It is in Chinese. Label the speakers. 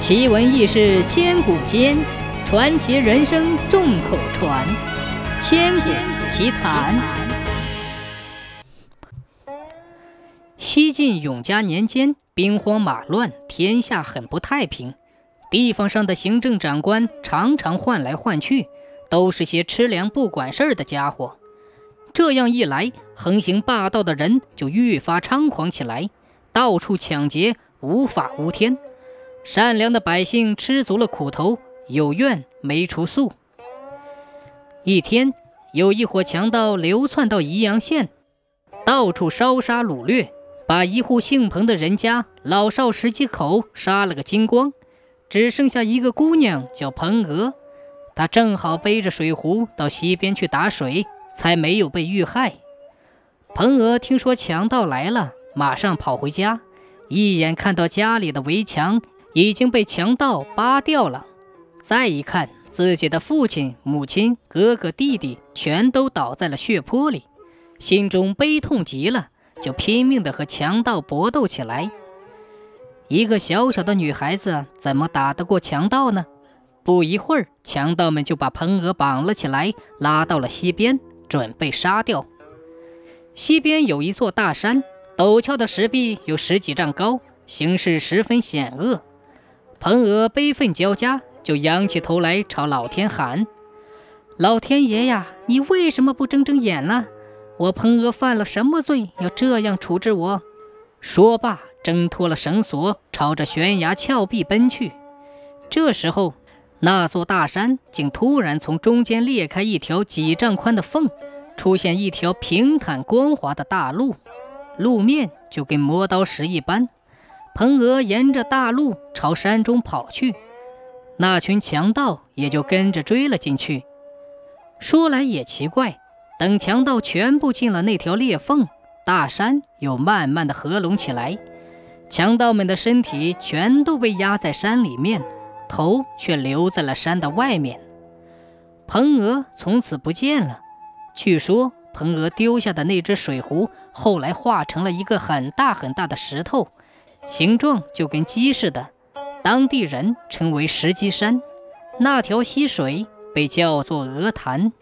Speaker 1: 奇闻异事千古间，传奇人生众口传。千古奇谈。西晋永嘉年间，兵荒马乱，天下很不太平。地方上的行政长官常常换来换去，都是些吃粮不管事儿的家伙。这样一来，横行霸道的人就愈发猖狂起来，到处抢劫，无法无天。善良的百姓吃足了苦头，有怨没处诉。一天，有一伙强盗流窜到宜阳县，到处烧杀掳掠，把一户姓彭的人家老少十几口杀了个精光，只剩下一个姑娘叫彭娥，她正好背着水壶到溪边去打水。才没有被遇害。彭娥听说强盗来了，马上跑回家，一眼看到家里的围墙已经被强盗扒掉了，再一看自己的父亲、母亲、哥哥、弟弟全都倒在了血泊里，心中悲痛极了，就拼命的和强盗搏斗起来。一个小小的女孩子怎么打得过强盗呢？不一会儿，强盗们就把彭娥绑了起来，拉到了溪边。准备杀掉。西边有一座大山，陡峭的石壁有十几丈高，形势十分险恶。彭娥悲愤交加，就仰起头来朝老天喊：“老天爷呀，你为什么不睁睁眼呢？我彭娥犯了什么罪，要这样处置我？”说罢，挣脱了绳索，朝着悬崖峭壁奔去。这时候，那座大山竟突然从中间裂开一条几丈宽的缝，出现一条平坦光滑的大路，路面就跟磨刀石一般。彭娥沿着大路朝山中跑去，那群强盗也就跟着追了进去。说来也奇怪，等强盗全部进了那条裂缝，大山又慢慢的合拢起来，强盗们的身体全都被压在山里面。头却留在了山的外面，彭娥从此不见了。据说彭娥丢下的那只水壶，后来化成了一个很大很大的石头，形状就跟鸡似的，当地人称为石鸡山。那条溪水被叫做鹅潭。